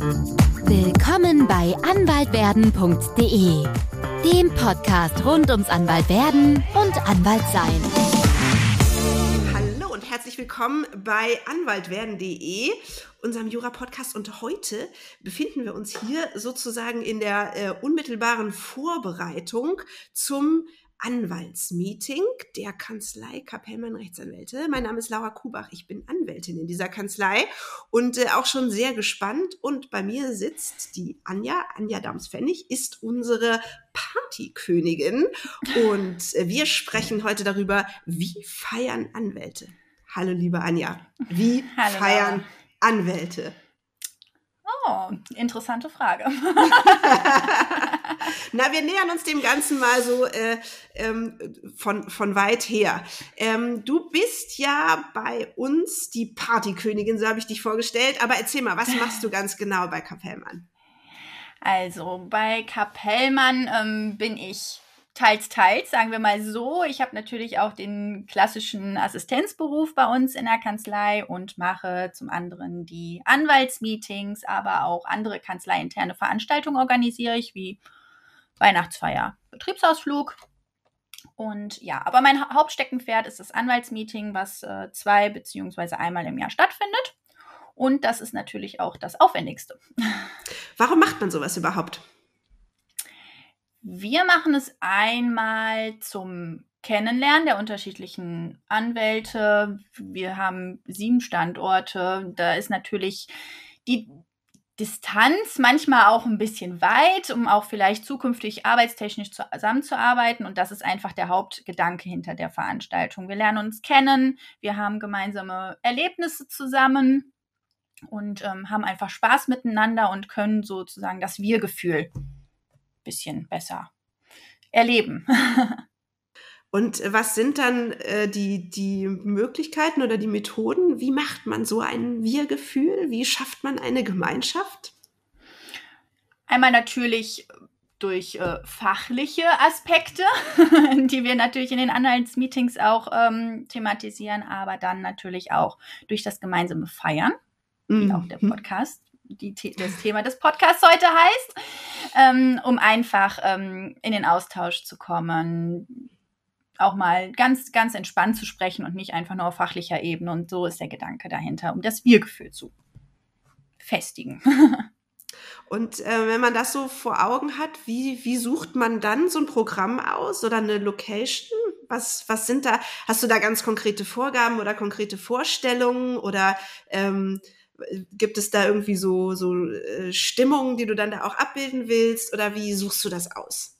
Willkommen bei anwaltwerden.de, dem Podcast rund ums Anwaltwerden und Anwaltsein. Hallo und herzlich willkommen bei anwaltwerden.de, unserem Jura-Podcast. Und heute befinden wir uns hier sozusagen in der äh, unmittelbaren Vorbereitung zum Anwaltsmeeting der Kanzlei Kapellmann Rechtsanwälte. Mein Name ist Laura Kubach, ich bin Anwältin in dieser Kanzlei und äh, auch schon sehr gespannt. Und bei mir sitzt die Anja, Anja Dams-Pfennig, ist unsere Partykönigin und äh, wir sprechen heute darüber, wie feiern Anwälte. Hallo liebe Anja, wie Hallo, feiern Laura. Anwälte? Oh, interessante Frage. Na, wir nähern uns dem Ganzen mal so äh, ähm, von, von weit her. Ähm, du bist ja bei uns die Partykönigin, so habe ich dich vorgestellt. Aber erzähl mal, was machst du ganz genau bei Kapellmann? Also bei Kapellmann ähm, bin ich teils, teils, sagen wir mal so. Ich habe natürlich auch den klassischen Assistenzberuf bei uns in der Kanzlei und mache zum anderen die Anwaltsmeetings, aber auch andere kanzleiinterne Veranstaltungen organisiere ich, wie Weihnachtsfeier, Betriebsausflug. Und ja, aber mein Hauptsteckenpferd ist das Anwaltsmeeting, was äh, zwei beziehungsweise einmal im Jahr stattfindet. Und das ist natürlich auch das Aufwendigste. Warum macht man sowas überhaupt? Wir machen es einmal zum Kennenlernen der unterschiedlichen Anwälte. Wir haben sieben Standorte. Da ist natürlich die Distanz manchmal auch ein bisschen weit, um auch vielleicht zukünftig arbeitstechnisch zusammenzuarbeiten. Und das ist einfach der Hauptgedanke hinter der Veranstaltung. Wir lernen uns kennen, wir haben gemeinsame Erlebnisse zusammen und ähm, haben einfach Spaß miteinander und können sozusagen das Wir-Gefühl bisschen besser erleben. Und was sind dann äh, die, die Möglichkeiten oder die Methoden? Wie macht man so ein Wir-Gefühl? Wie schafft man eine Gemeinschaft? Einmal natürlich durch äh, fachliche Aspekte, die wir natürlich in den Anhaltsmeetings auch ähm, thematisieren, aber dann natürlich auch durch das gemeinsame Feiern, mhm. wie auch der Podcast die, das Thema des Podcasts heute heißt, ähm, um einfach ähm, in den Austausch zu kommen, auch mal ganz, ganz entspannt zu sprechen und nicht einfach nur auf fachlicher Ebene. Und so ist der Gedanke dahinter, um das Wir-Gefühl zu festigen. Und äh, wenn man das so vor Augen hat, wie, wie sucht man dann so ein Programm aus oder eine Location? Was, was sind da, hast du da ganz konkrete Vorgaben oder konkrete Vorstellungen oder ähm, gibt es da irgendwie so, so äh, Stimmungen, die du dann da auch abbilden willst oder wie suchst du das aus?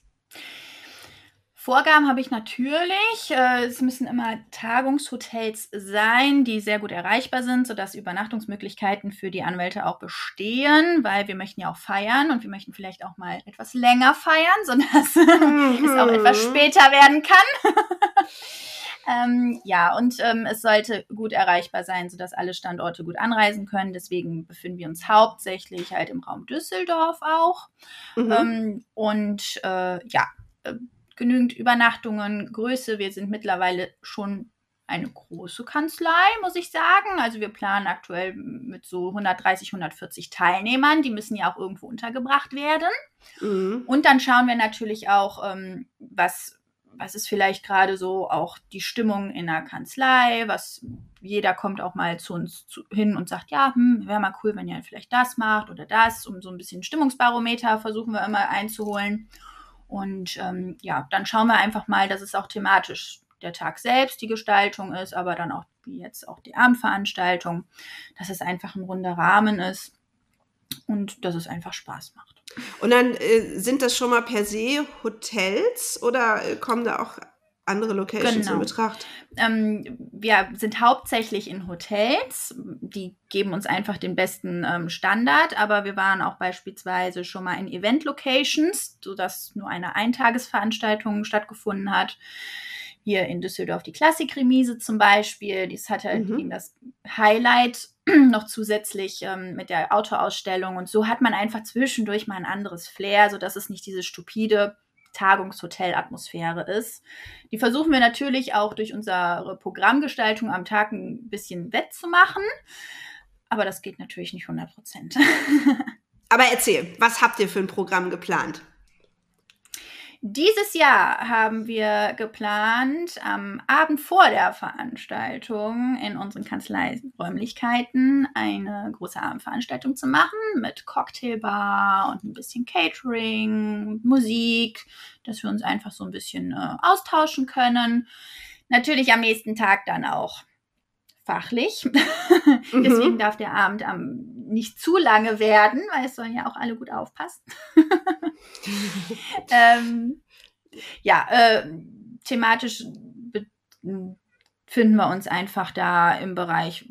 Vorgaben habe ich natürlich. Äh, es müssen immer Tagungshotels sein, die sehr gut erreichbar sind, sodass Übernachtungsmöglichkeiten für die Anwälte auch bestehen, weil wir möchten ja auch feiern und wir möchten vielleicht auch mal etwas länger feiern, sodass mhm. es auch etwas später werden kann. ähm, ja, und ähm, es sollte gut erreichbar sein, sodass alle Standorte gut anreisen können. Deswegen befinden wir uns hauptsächlich halt im Raum Düsseldorf auch. Mhm. Ähm, und äh, ja, äh, genügend Übernachtungen, Größe. Wir sind mittlerweile schon eine große Kanzlei, muss ich sagen. Also wir planen aktuell mit so 130, 140 Teilnehmern. Die müssen ja auch irgendwo untergebracht werden. Mhm. Und dann schauen wir natürlich auch, ähm, was, was ist vielleicht gerade so auch die Stimmung in der Kanzlei. Was jeder kommt auch mal zu uns zu, hin und sagt, ja, hm, wäre mal cool, wenn ihr vielleicht das macht oder das. Um so ein bisschen Stimmungsbarometer versuchen wir immer einzuholen. Und ähm, ja, dann schauen wir einfach mal, dass es auch thematisch der Tag selbst die Gestaltung ist, aber dann auch wie jetzt auch die Abendveranstaltung, dass es einfach ein runder Rahmen ist und dass es einfach Spaß macht. Und dann äh, sind das schon mal per se Hotels oder äh, kommen da auch andere Locations genau. in Betracht? Ähm, wir sind hauptsächlich in Hotels. Die geben uns einfach den besten ähm, Standard, aber wir waren auch beispielsweise schon mal in Event-Locations, sodass nur eine Eintagesveranstaltung stattgefunden hat. Hier in Düsseldorf die Klassikremise zum Beispiel. Dies hatte halt mhm. das Highlight noch zusätzlich ähm, mit der Autoausstellung. Und so hat man einfach zwischendurch mal ein anderes Flair, sodass es nicht diese stupide Tagungshotel-Atmosphäre ist. Die versuchen wir natürlich auch durch unsere Programmgestaltung am Tag ein bisschen wettzumachen. Aber das geht natürlich nicht 100 Prozent. Aber erzähl, was habt ihr für ein Programm geplant? Dieses Jahr haben wir geplant, am Abend vor der Veranstaltung in unseren Kanzleiräumlichkeiten eine große Abendveranstaltung zu machen mit Cocktailbar und ein bisschen Catering, Musik, dass wir uns einfach so ein bisschen äh, austauschen können. Natürlich am nächsten Tag dann auch fachlich. Mhm. Deswegen darf der Abend am, nicht zu lange werden, weil es sollen ja auch alle gut aufpassen. ähm, ja, äh, thematisch finden wir uns einfach da im Bereich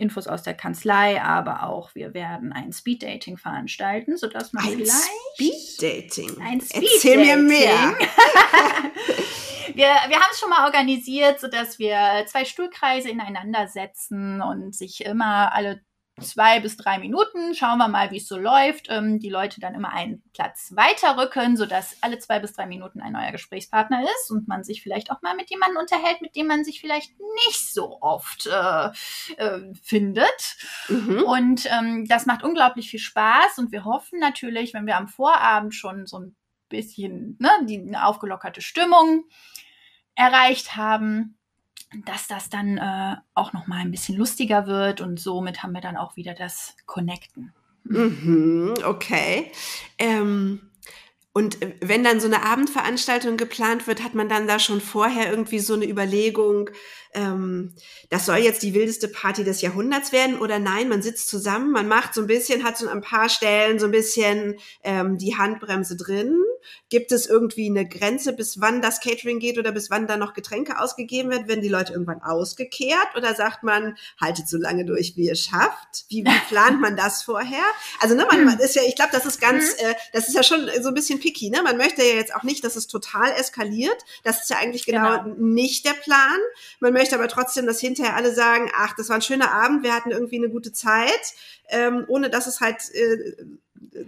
Infos aus der Kanzlei, aber auch wir werden ein Speeddating veranstalten, sodass man ein vielleicht Speeddating. Ein Speed Erzähl mir mehr. wir, wir haben es schon mal organisiert, sodass wir zwei Stuhlkreise ineinander setzen und sich immer alle zwei bis drei Minuten schauen wir mal, wie es so läuft. Ähm, die Leute dann immer einen Platz weiterrücken, sodass alle zwei bis drei Minuten ein neuer Gesprächspartner ist und man sich vielleicht auch mal mit jemandem unterhält, mit dem man sich vielleicht nicht so oft äh, äh, findet. Mhm. Und ähm, das macht unglaublich viel Spaß und wir hoffen natürlich, wenn wir am Vorabend schon so ein bisschen ne, die eine aufgelockerte Stimmung erreicht haben, dass das dann äh, auch noch mal ein bisschen lustiger wird und somit haben wir dann auch wieder das Connecten. Mhm, okay. Ähm, und wenn dann so eine Abendveranstaltung geplant wird, hat man dann da schon vorher irgendwie so eine Überlegung, ähm, das soll jetzt die wildeste Party des Jahrhunderts werden oder nein, man sitzt zusammen, man macht so ein bisschen, hat so an ein paar Stellen so ein bisschen ähm, die Handbremse drin. Gibt es irgendwie eine Grenze, bis wann das Catering geht oder bis wann da noch Getränke ausgegeben werden? Werden die Leute irgendwann ausgekehrt oder sagt man, haltet so lange durch, wie ihr schafft? Wie, wie plant man das vorher? Also ne, man, man ist ja, ich glaube, das ist ganz, mhm. äh, das ist ja schon so ein bisschen picky. Ne? Man möchte ja jetzt auch nicht, dass es total eskaliert. Das ist ja eigentlich genau, genau. nicht der Plan. Man möchte aber trotzdem, dass hinterher alle sagen, ach, das war ein schöner Abend, wir hatten irgendwie eine gute Zeit, ähm, ohne dass es halt äh,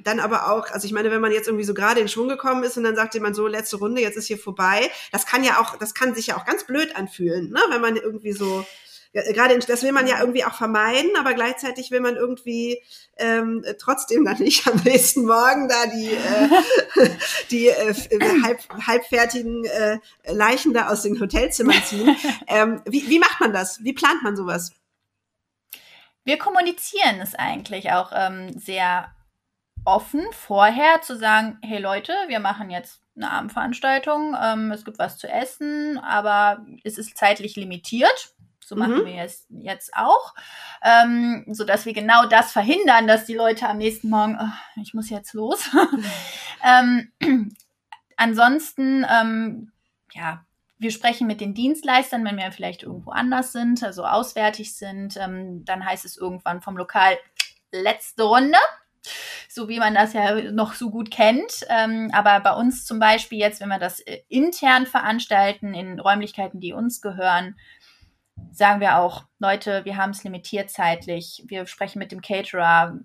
dann aber auch, also ich meine, wenn man jetzt irgendwie so gerade in Schwung gekommen ist und dann sagt jemand so, letzte Runde, jetzt ist hier vorbei, das kann ja auch, das kann sich ja auch ganz blöd anfühlen, ne? wenn man irgendwie so gerade das will man ja irgendwie auch vermeiden, aber gleichzeitig will man irgendwie ähm, trotzdem dann nicht am nächsten Morgen da die, äh, die äh, halb, halbfertigen äh, Leichen da aus den Hotelzimmern ziehen. Ähm, wie, wie macht man das? Wie plant man sowas? Wir kommunizieren es eigentlich auch ähm, sehr offen vorher zu sagen, hey Leute, wir machen jetzt eine Abendveranstaltung, ähm, es gibt was zu essen, aber es ist zeitlich limitiert. So machen mhm. wir es jetzt auch, ähm, so dass wir genau das verhindern, dass die Leute am nächsten Morgen, oh, ich muss jetzt los. ähm, ansonsten, ähm, ja, wir sprechen mit den Dienstleistern, wenn wir vielleicht irgendwo anders sind, also auswärtig sind, ähm, dann heißt es irgendwann vom Lokal letzte Runde so wie man das ja noch so gut kennt. Ähm, aber bei uns zum Beispiel jetzt, wenn wir das äh, intern veranstalten, in Räumlichkeiten, die uns gehören, sagen wir auch, Leute, wir haben es limitiert zeitlich. Wir sprechen mit dem Caterer,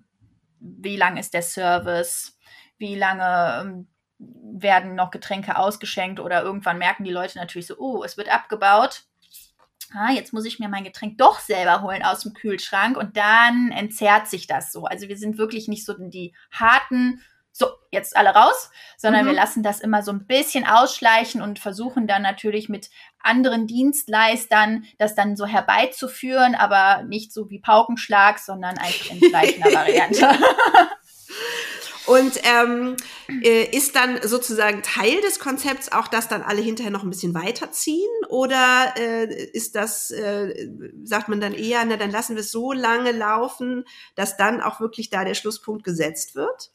wie lang ist der Service, wie lange ähm, werden noch Getränke ausgeschenkt? Oder irgendwann merken die Leute natürlich so, oh, es wird abgebaut. Ah, jetzt muss ich mir mein Getränk doch selber holen aus dem Kühlschrank. Und dann entzerrt sich das so. Also wir sind wirklich nicht so die harten, so, jetzt alle raus, sondern mhm. wir lassen das immer so ein bisschen ausschleichen und versuchen dann natürlich mit anderen Dienstleistern das dann so herbeizuführen, aber nicht so wie Paukenschlag, sondern einfach in gleicher Variante. Und ähm, äh, ist dann sozusagen Teil des Konzepts auch, dass dann alle hinterher noch ein bisschen weiterziehen? Oder äh, ist das, äh, sagt man dann eher, na dann lassen wir es so lange laufen, dass dann auch wirklich da der Schlusspunkt gesetzt wird?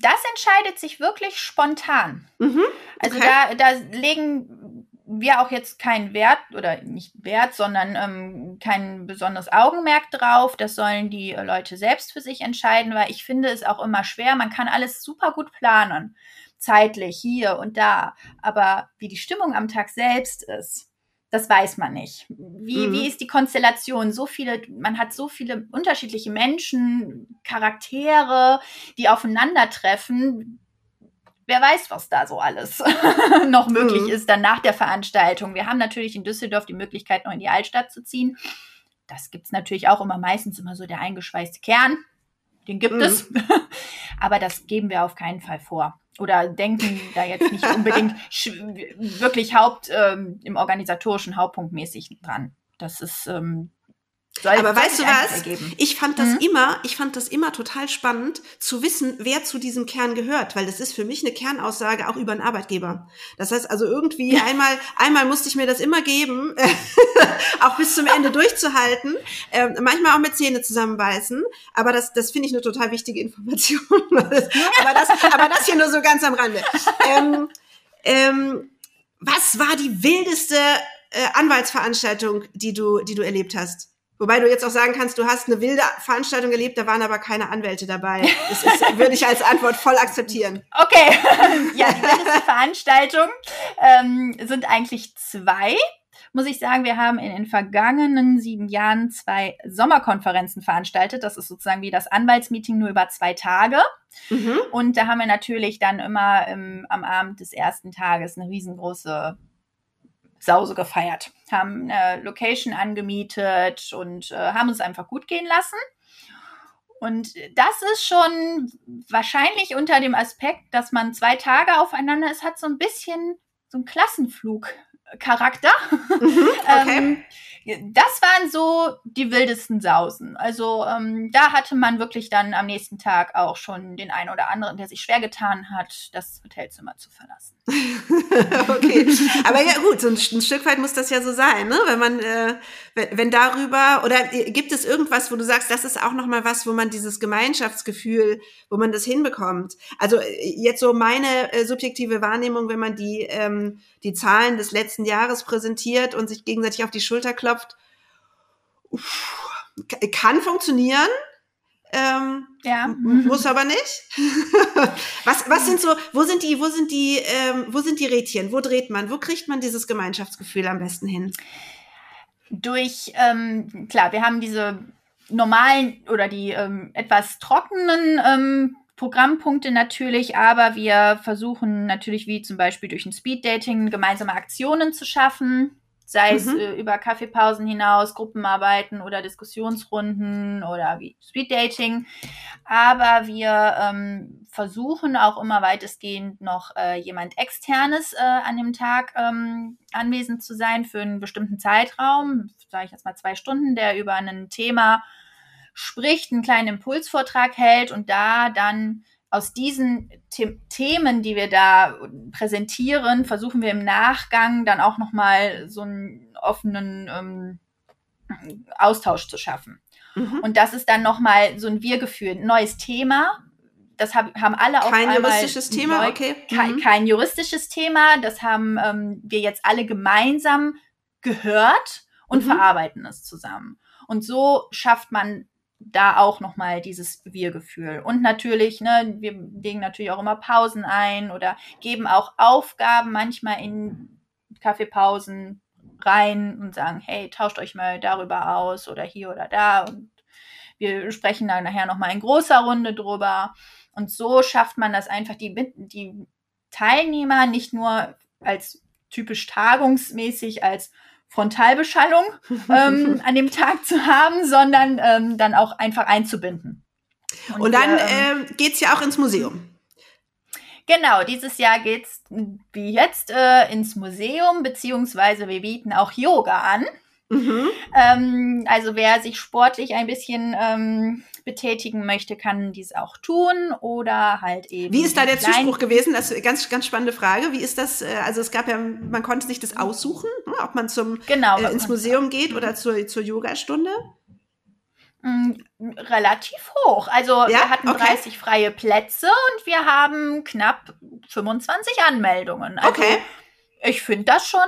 Das entscheidet sich wirklich spontan. Mhm, also okay. Also da, da legen wir auch jetzt keinen Wert oder nicht Wert, sondern ähm, kein besonderes Augenmerk drauf. Das sollen die Leute selbst für sich entscheiden, weil ich finde es auch immer schwer. Man kann alles super gut planen, zeitlich hier und da, aber wie die Stimmung am Tag selbst ist, das weiß man nicht. Wie, mhm. wie ist die Konstellation? So viele, man hat so viele unterschiedliche Menschen, Charaktere, die aufeinandertreffen wer weiß, was da so alles noch möglich mhm. ist dann nach der Veranstaltung. Wir haben natürlich in Düsseldorf die Möglichkeit, noch in die Altstadt zu ziehen. Das gibt es natürlich auch immer meistens immer so der eingeschweißte Kern. den gibt mhm. es. Aber das geben wir auf keinen Fall vor. Oder denken da jetzt nicht unbedingt wirklich Haupt ähm, im organisatorischen Hauptpunkt mäßig dran. Das ist ähm, soll, aber weißt du was? Ergeben. Ich fand das mhm. immer, ich fand das immer total spannend zu wissen, wer zu diesem Kern gehört, weil das ist für mich eine Kernaussage auch über einen Arbeitgeber. Das heißt also irgendwie einmal, einmal musste ich mir das immer geben, auch bis zum Ende durchzuhalten, äh, manchmal auch mit Zähne zusammenbeißen, aber das, das finde ich eine total wichtige Information. aber, das, aber das hier nur so ganz am Rande. Ähm, ähm, was war die wildeste äh, Anwaltsveranstaltung, die du, die du erlebt hast? Wobei du jetzt auch sagen kannst, du hast eine wilde Veranstaltung erlebt, da waren aber keine Anwälte dabei. Das ist, würde ich als Antwort voll akzeptieren. Okay. ja, die wildeste Veranstaltung ähm, sind eigentlich zwei. Muss ich sagen, wir haben in den vergangenen sieben Jahren zwei Sommerkonferenzen veranstaltet. Das ist sozusagen wie das Anwaltsmeeting nur über zwei Tage. Mhm. Und da haben wir natürlich dann immer im, am Abend des ersten Tages eine riesengroße Sause gefeiert, haben eine Location angemietet und äh, haben uns einfach gut gehen lassen. Und das ist schon wahrscheinlich unter dem Aspekt, dass man zwei Tage aufeinander ist, hat so ein bisschen so ein Klassenflug-Charakter. Mhm, okay. ähm, das waren so die wildesten Sausen. Also ähm, da hatte man wirklich dann am nächsten Tag auch schon den einen oder anderen, der sich schwer getan hat, das Hotelzimmer zu verlassen. okay, aber ja gut, so ein, ein, Stück weit muss das ja so sein, ne? Wenn man, äh, wenn, wenn darüber oder äh, gibt es irgendwas, wo du sagst, das ist auch noch mal was, wo man dieses Gemeinschaftsgefühl, wo man das hinbekommt. Also äh, jetzt so meine äh, subjektive Wahrnehmung, wenn man die ähm, die Zahlen des letzten Jahres präsentiert und sich gegenseitig auf die Schulter klopft, uff, kann funktionieren. Ähm, ja. Muss aber nicht. was, was sind so, wo sind die, wo sind die, ähm, wo sind die Rädchen? Wo dreht man? Wo kriegt man dieses Gemeinschaftsgefühl am besten hin? Durch, ähm, klar, wir haben diese normalen oder die ähm, etwas trockenen ähm, Programmpunkte natürlich, aber wir versuchen natürlich wie zum Beispiel durch ein Speeddating gemeinsame Aktionen zu schaffen sei mhm. es äh, über Kaffeepausen hinaus, Gruppenarbeiten oder Diskussionsrunden oder wie Speeddating. Aber wir ähm, versuchen auch immer weitestgehend noch äh, jemand externes äh, an dem Tag ähm, anwesend zu sein für einen bestimmten Zeitraum, sage ich jetzt mal zwei Stunden, der über ein Thema spricht, einen kleinen Impulsvortrag hält und da dann aus diesen The Themen, die wir da präsentieren, versuchen wir im Nachgang dann auch nochmal so einen offenen ähm, Austausch zu schaffen. Mhm. Und das ist dann nochmal so ein Wir-Gefühl, ein neues Thema. Das hab, haben alle auch kein juristisches Thema, neu, okay. Mhm. Kein, kein, juristisches Thema. Das haben ähm, wir jetzt alle gemeinsam gehört und mhm. verarbeiten es zusammen. Und so schafft man da auch nochmal dieses Wir-Gefühl. Und natürlich, ne, wir legen natürlich auch immer Pausen ein oder geben auch Aufgaben manchmal in Kaffeepausen rein und sagen, hey, tauscht euch mal darüber aus oder hier oder da. Und wir sprechen dann nachher nochmal in großer Runde drüber. Und so schafft man das einfach, die, die Teilnehmer nicht nur als typisch tagungsmäßig als Frontalbeschallung ähm, an dem Tag zu haben, sondern ähm, dann auch einfach einzubinden. Und, Und dann ähm, äh, geht's ja auch ins Museum. Genau, dieses Jahr geht's wie jetzt äh, ins Museum, beziehungsweise wir bieten auch Yoga an. Mhm. Ähm, also wer sich sportlich ein bisschen ähm, betätigen möchte, kann dies auch tun oder halt eben. Wie ist da der Zuspruch gewesen? Das ist eine ganz, ganz spannende Frage. Wie ist das? Äh, also es gab ja, man konnte sich das aussuchen, ne, ob man zum genau, äh, ins Museum geht oder zur, zur Yogastunde. Mm, relativ hoch. Also ja? wir hatten okay. 30 freie Plätze und wir haben knapp 25 Anmeldungen. Also okay. Ich finde das schon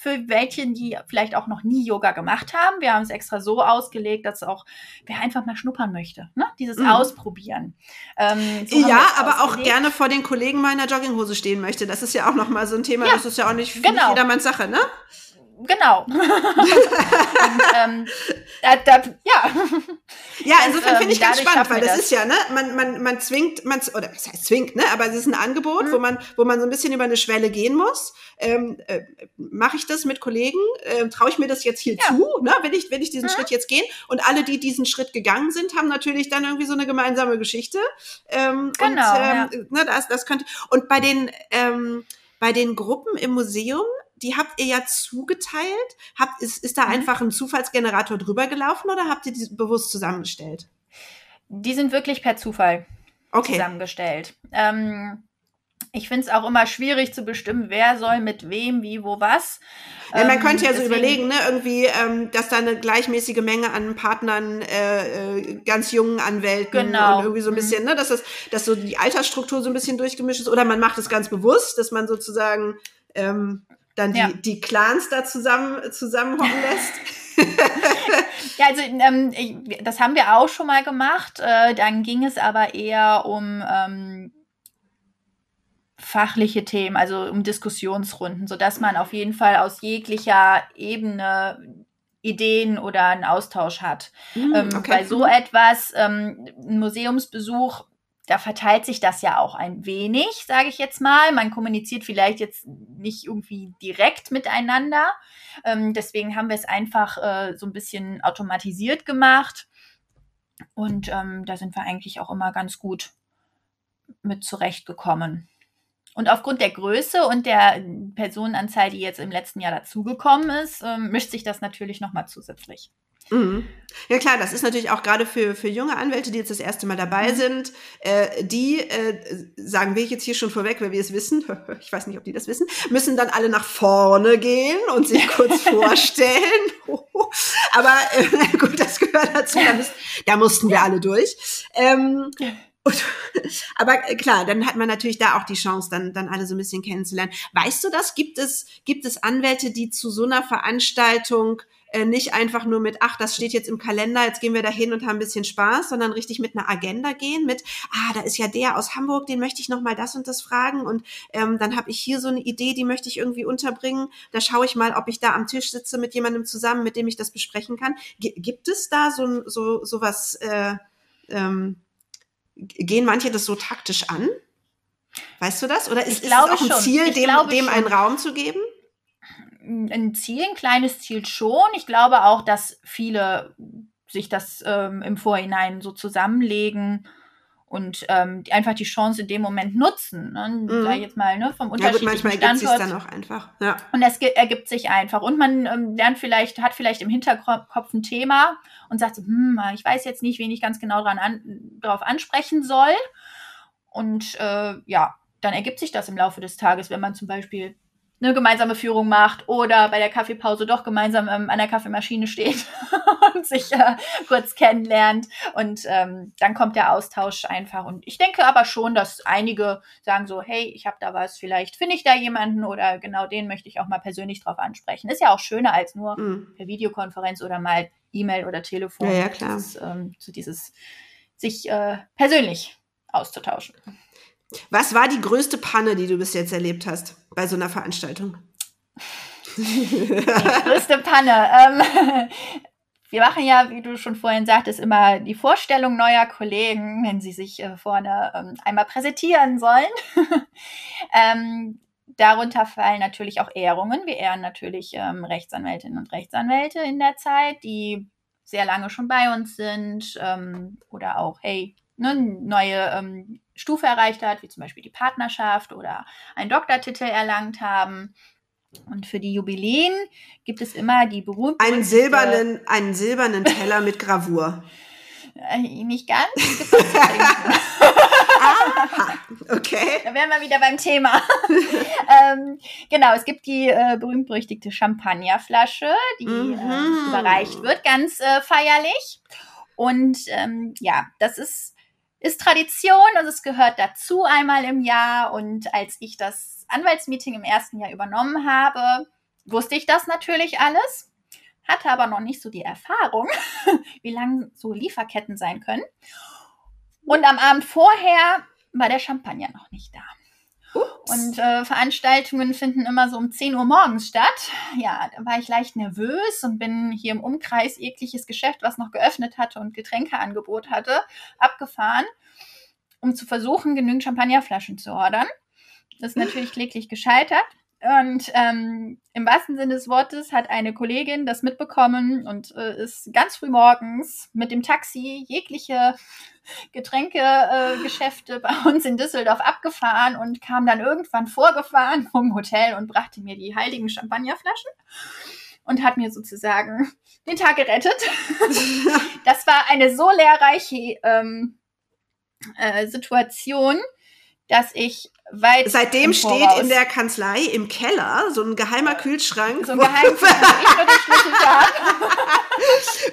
für welche, die vielleicht auch noch nie Yoga gemacht haben. Wir haben es extra so ausgelegt, dass auch wer einfach mal schnuppern möchte, ne? dieses mhm. Ausprobieren. Ähm, so ja, aber auch gerne vor den Kollegen meiner Jogginghose stehen möchte. Das ist ja auch noch mal so ein Thema. Ja, das ist ja auch nicht, genau. nicht jedermanns Sache, ne? Genau. und, ähm, da, da, ja. Ja, insofern finde ich ähm, ganz spannend, weil das, das, ist ja, ne, man, man, man zwingt, man, oder was heißt zwingt, ne, aber es ist ein Angebot, mhm. wo man, wo man so ein bisschen über eine Schwelle gehen muss. Ähm, äh, Mache ich das mit Kollegen? Ähm, Traue ich mir das jetzt hier ja. zu? Ne? Will ich, will ich diesen mhm. Schritt jetzt gehen? Und alle, die diesen Schritt gegangen sind, haben natürlich dann irgendwie so eine gemeinsame Geschichte. Ähm, genau. Und, ähm, ja. ne, das, das könnte. Und bei den, ähm, bei den Gruppen im Museum die habt ihr ja zugeteilt. Habt, ist, ist da mhm. einfach ein Zufallsgenerator drüber gelaufen oder habt ihr die bewusst zusammengestellt? Die sind wirklich per Zufall okay. zusammengestellt. Ähm, ich finde es auch immer schwierig zu bestimmen, wer soll mit wem, wie, wo, was. Ja, man ähm, könnte ja so überlegen, ne, irgendwie, ähm, dass da eine gleichmäßige Menge an Partnern, äh, äh, ganz jungen Anwälten genau. und irgendwie so ein mhm. bisschen, ne, dass das, dass so die Altersstruktur so ein bisschen durchgemischt ist. Oder man macht es ganz bewusst, dass man sozusagen ähm, dann die, ja. die Clans da zusammen zusammenhocken lässt. ja, also ähm, das haben wir auch schon mal gemacht. Äh, dann ging es aber eher um ähm, fachliche Themen, also um Diskussionsrunden, sodass man auf jeden Fall aus jeglicher Ebene Ideen oder einen Austausch hat. Mm, okay. Bei so etwas, ähm, ein Museumsbesuch da verteilt sich das ja auch ein wenig, sage ich jetzt mal. Man kommuniziert vielleicht jetzt nicht irgendwie direkt miteinander. Ähm, deswegen haben wir es einfach äh, so ein bisschen automatisiert gemacht. Und ähm, da sind wir eigentlich auch immer ganz gut mit zurechtgekommen. Und aufgrund der Größe und der Personenanzahl, die jetzt im letzten Jahr dazugekommen ist, ähm, mischt sich das natürlich nochmal zusätzlich. Mhm. Ja klar, das ist natürlich auch gerade für, für junge Anwälte, die jetzt das erste Mal dabei mhm. sind, äh, die, äh, sagen wir jetzt hier schon vorweg, weil wir es wissen, ich weiß nicht, ob die das wissen, müssen dann alle nach vorne gehen und sich kurz vorstellen. Aber äh, gut, das gehört dazu, da, müsst, da mussten wir alle durch. Ähm, und, aber äh, klar, dann hat man natürlich da auch die Chance, dann, dann alle so ein bisschen kennenzulernen. Weißt du das? Gibt es, gibt es Anwälte, die zu so einer Veranstaltung äh, nicht einfach nur mit, ach, das steht jetzt im Kalender, jetzt gehen wir da hin und haben ein bisschen Spaß, sondern richtig mit einer Agenda gehen, mit, ah, da ist ja der aus Hamburg, den möchte ich nochmal das und das fragen und ähm, dann habe ich hier so eine Idee, die möchte ich irgendwie unterbringen. Da schaue ich mal, ob ich da am Tisch sitze mit jemandem zusammen, mit dem ich das besprechen kann. G gibt es da so, so, so was, äh, ähm, gehen manche das so taktisch an? Weißt du das? Oder ist, ist es auch ein schon. Ziel, dem, dem einen Raum zu geben? Ein Ziel, ein kleines Ziel schon. Ich glaube auch, dass viele sich das ähm, im Vorhinein so zusammenlegen und ähm, einfach die Chance in dem Moment nutzen. Ne? Mhm. Sag ich jetzt mal, ne, vom unterschiedlichen ja, gut, manchmal ergibt sich dann auch einfach. Ja. Und das ergibt sich einfach. Und man ähm, lernt vielleicht, hat vielleicht im Hinterkopf ein Thema und sagt so, hm, ich weiß jetzt nicht, wen ich ganz genau dran an, drauf ansprechen soll. Und äh, ja, dann ergibt sich das im Laufe des Tages, wenn man zum Beispiel eine gemeinsame Führung macht oder bei der Kaffeepause doch gemeinsam ähm, an der Kaffeemaschine steht und sich äh, kurz kennenlernt. Und ähm, dann kommt der Austausch einfach. Und ich denke aber schon, dass einige sagen so, hey, ich habe da was, vielleicht finde ich da jemanden oder genau den möchte ich auch mal persönlich drauf ansprechen. Ist ja auch schöner als nur mhm. per Videokonferenz oder mal E-Mail oder Telefon. Ja, ja klar. Dieses, ähm, so dieses sich äh, persönlich auszutauschen. Was war die größte Panne, die du bis jetzt erlebt hast bei so einer Veranstaltung? Die größte Panne. Ähm, wir machen ja, wie du schon vorhin sagtest, immer die Vorstellung neuer Kollegen, wenn sie sich äh, vorne ähm, einmal präsentieren sollen. ähm, darunter fallen natürlich auch Ehrungen. Wir ehren natürlich ähm, Rechtsanwältinnen und Rechtsanwälte in der Zeit, die sehr lange schon bei uns sind ähm, oder auch, hey, ne, neue ähm, Stufe erreicht hat, wie zum Beispiel die Partnerschaft oder einen Doktortitel erlangt haben. Und für die Jubiläen gibt es immer die berühmte. Einen silbernen, einen silbernen Teller mit Gravur. Äh, nicht ganz. Aha, okay. Da wären wir wieder beim Thema. ähm, genau, es gibt die äh, berühmt-berüchtigte Champagnerflasche, die mhm. äh, überreicht wird, ganz äh, feierlich. Und ähm, ja, das ist ist Tradition, also es gehört dazu einmal im Jahr. Und als ich das Anwaltsmeeting im ersten Jahr übernommen habe, wusste ich das natürlich alles, hatte aber noch nicht so die Erfahrung, wie lang so Lieferketten sein können. Und am Abend vorher war der Champagner noch nicht da. Und äh, Veranstaltungen finden immer so um 10 Uhr morgens statt. Ja, da war ich leicht nervös und bin hier im Umkreis jegliches Geschäft, was noch geöffnet hatte und Getränkeangebot hatte, abgefahren, um zu versuchen, genügend Champagnerflaschen zu ordern. Das ist natürlich kläglich gescheitert. Und ähm, im wahrsten Sinne des Wortes hat eine Kollegin das mitbekommen und äh, ist ganz früh morgens mit dem Taxi jegliche Getränkegeschäfte äh, bei uns in Düsseldorf abgefahren und kam dann irgendwann vorgefahren vom Hotel und brachte mir die heiligen Champagnerflaschen und hat mir sozusagen den Tag gerettet. das war eine so lehrreiche ähm, äh, Situation, dass ich weit. Seitdem steht in der Kanzlei im Keller so ein geheimer Kühlschrank. So ein geheimer Kühlschrank,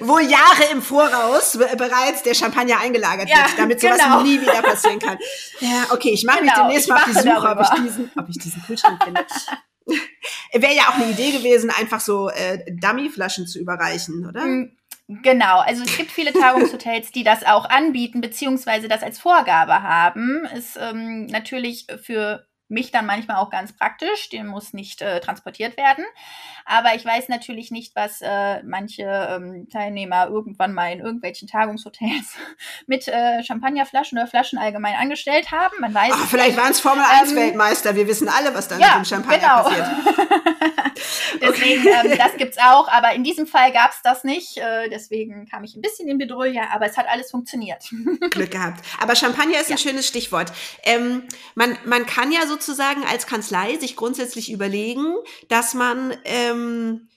wo Jahre im Voraus bereits der Champagner eingelagert ja, wird, damit sowas genau. nie wieder passieren kann. Ja, okay, ich mache genau, mich demnächst mal auf die Suche, ob ich, diesen, ob ich diesen Kühlschrank finde. Wäre ja auch eine Idee gewesen, einfach so äh, Dummyflaschen zu überreichen, oder? Genau, also es gibt viele Tagungshotels, die das auch anbieten, beziehungsweise das als Vorgabe haben. Ist ähm, natürlich für mich dann manchmal auch ganz praktisch, den muss nicht äh, transportiert werden. Aber ich weiß natürlich nicht, was äh, manche ähm, Teilnehmer irgendwann mal in irgendwelchen Tagungshotels mit äh, Champagnerflaschen oder Flaschen allgemein angestellt haben. Man weiß Ach, vielleicht waren es Formel 1 ähm, Weltmeister. Wir wissen alle, was dann ja, mit dem Champagner genau. passiert. deswegen, ähm, das gibt's auch. Aber in diesem Fall gab's das nicht. Äh, deswegen kam ich ein bisschen in Bedrohung. Aber es hat alles funktioniert. Glück gehabt. Aber Champagner ist ja. ein schönes Stichwort. Ähm, man, man kann ja sozusagen als Kanzlei sich grundsätzlich überlegen, dass man ähm, ähm,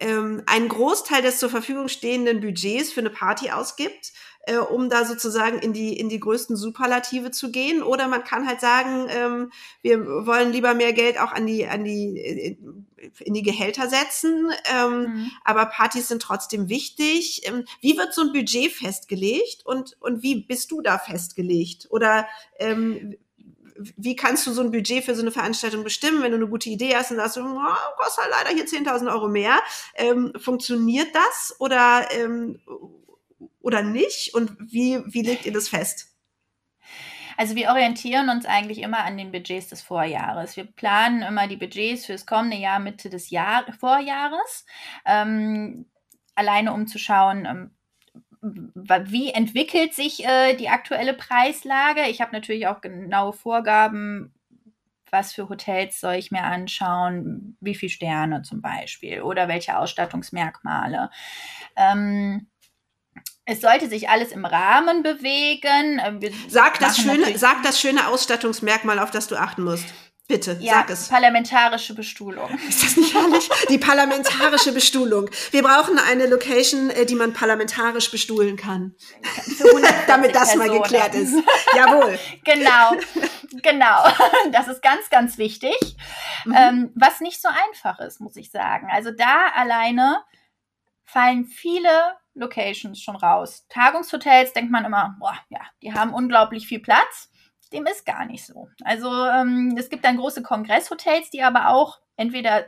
ähm, einen Großteil des zur Verfügung stehenden Budgets für eine Party ausgibt, äh, um da sozusagen in die, in die größten Superlative zu gehen. Oder man kann halt sagen, ähm, wir wollen lieber mehr Geld auch an die, an die, äh, in die Gehälter setzen, ähm, mhm. aber Partys sind trotzdem wichtig. Ähm, wie wird so ein Budget festgelegt und, und wie bist du da festgelegt? Oder ähm, wie kannst du so ein Budget für so eine Veranstaltung bestimmen, wenn du eine gute Idee hast und sagst, oh, kostet halt leider hier 10.000 Euro mehr. Ähm, funktioniert das oder, ähm, oder nicht? Und wie, wie legt ihr das fest? Also wir orientieren uns eigentlich immer an den Budgets des Vorjahres. Wir planen immer die Budgets fürs kommende Jahr Mitte des Jahr Vorjahres. Ähm, alleine um zu schauen, ähm, wie entwickelt sich äh, die aktuelle Preislage? Ich habe natürlich auch genaue Vorgaben, was für Hotels soll ich mir anschauen, wie viele Sterne zum Beispiel oder welche Ausstattungsmerkmale. Ähm, es sollte sich alles im Rahmen bewegen. Wir sag das, schöne, sag das schöne Ausstattungsmerkmal, auf das du achten musst. Bitte, ja, sag es. Parlamentarische Bestuhlung. Ist das nicht herrlich? Die parlamentarische Bestuhlung. Wir brauchen eine Location, äh, die man parlamentarisch bestuhlen kann. Damit das Personen. mal geklärt ist. Jawohl. Genau, genau. Das ist ganz, ganz wichtig. Mhm. Ähm, was nicht so einfach ist, muss ich sagen. Also da alleine fallen viele Locations schon raus. Tagungshotels denkt man immer, boah, ja, die haben unglaublich viel Platz dem ist gar nicht so. Also ähm, es gibt dann große Kongresshotels, die aber auch entweder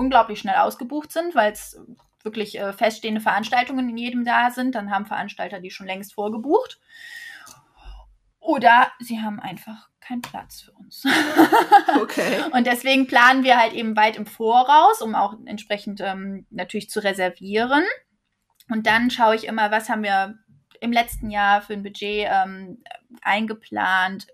unglaublich schnell ausgebucht sind, weil es wirklich äh, feststehende Veranstaltungen in jedem da sind. Dann haben Veranstalter die schon längst vorgebucht. Oder sie haben einfach keinen Platz für uns. Okay. und deswegen planen wir halt eben weit im Voraus, um auch entsprechend ähm, natürlich zu reservieren. Und dann schaue ich immer, was haben wir im letzten Jahr für ein Budget ähm, eingeplant.